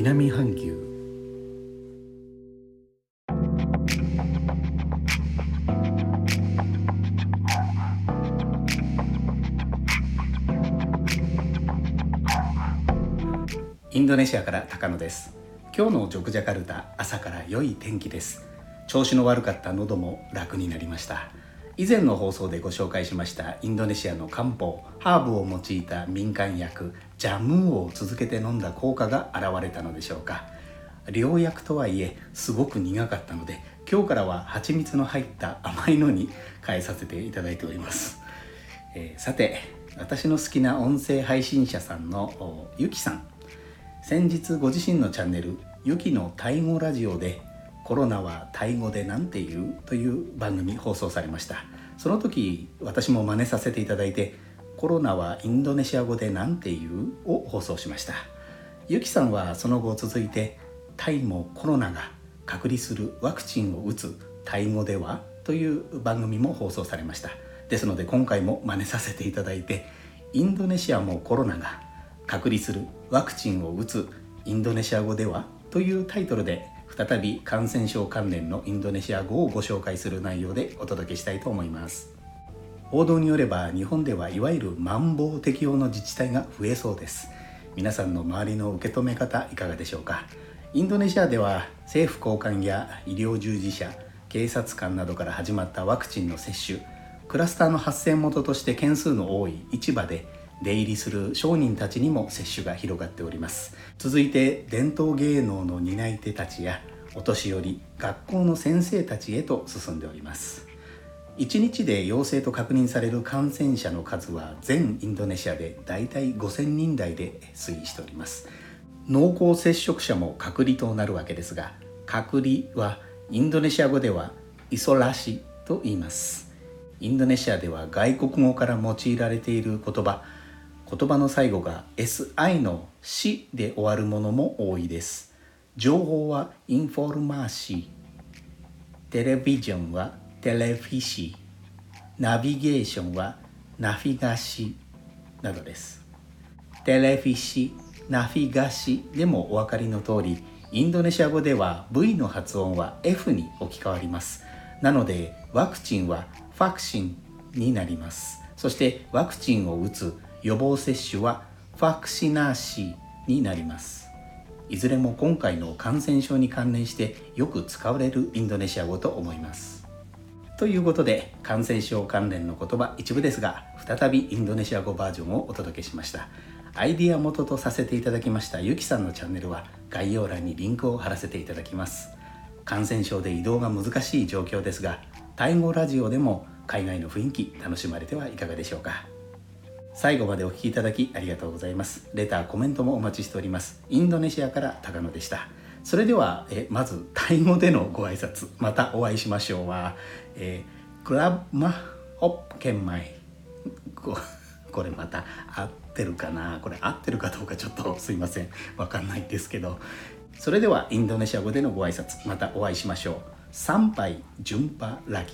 南半球。インドネシアから高野です。今日のジョクジャカルタ朝から良い天気です。調子の悪かった喉も楽になりました。以前の放送でご紹介しましたインドネシアの漢方ハーブを用いた民間薬ジャムーを続けて飲んだ効果が現れたのでしょうか。良薬とはいえすごく苦かったので今日からは蜂蜜の入った甘いのに変えさせていただいております、えー、さて私の好きな音声配信者さんのゆきさん。先日ご自身のチャンネル「ゆきのタイ語ラジオ」で「コロナはタイ語で何て言う?」という番組放送されましたその時私も真似させていただいて「コロナはインドネシア語で何て言う?」を放送しましたゆきさんはその後続いて「タイもコロナが隔離するワクチンを打つタイ語では?」という番組も放送されましたですので今回も真似させていただいてインドネシアもコロナが隔離するワクチンを打つインドネシア語では？というタイトルで再び感染症関連のインドネシア語をご紹介する内容でお届けしたいと思います。報道によれば日本ではいわゆるマンボウ適用の自治体が増えそうです。皆さんの周りの受け止め方いかがでしょうか。インドネシアでは政府高官や医療従事者警察官などから始まったワクチンの接種。クラスターの発生元として件数の多い市場で出入りする商人たちにも接種が広がっております。続いて伝統芸能の担い手たちやお年寄り学校の先生たちへと進んでおります。1日で陽性と確認される感染者の数は全インドネシアでだいたい5000人台で推移しております。濃厚接触者も隔離となるわけですが隔離はインドネシア語ではイソラシと言います。インドネシアでは外国語から用いられている言葉言葉の最後が SI の「し」で終わるものも多いです。情報はインフォルマーシー。テレビジョンはテレフィシー。ナビゲーションはナフィガシなどです。テレフィシナフィガシでもお分かりの通りインドネシア語では V の発音は F に置き換わります。なのでワクチンはファクシンになります。そしてワクチンを打つ予防接種はファクシナーシーになります。いずれも今回の感染症に関連してよく使われるインドネシア語と思います。ということで感染症関連の言葉一部ですが再びインドネシア語バージョンをお届けしました。アイディア元とさせていただきましたゆきさんのチャンネルは概要欄にリンクを貼らせていただきます。感染症で移動が難しい状況ですがタイ語ラジオでも海外の雰囲気楽しまれてはいかがでしょうか。最後までお聴きいただきありがとうございます。レター、コメントもお待ちしております。インドネシアから高野でした。それでは、えまず、タイ語でのご挨拶。またお会いしましょうは、えー、クラブマホッケンマイ。これまた合ってるかな？これ合ってるかどうかちょっとすいません。わかんないんですけど。それでは、インドネシア語でのご挨拶。またお会いしましょう。参拝順波ラギ。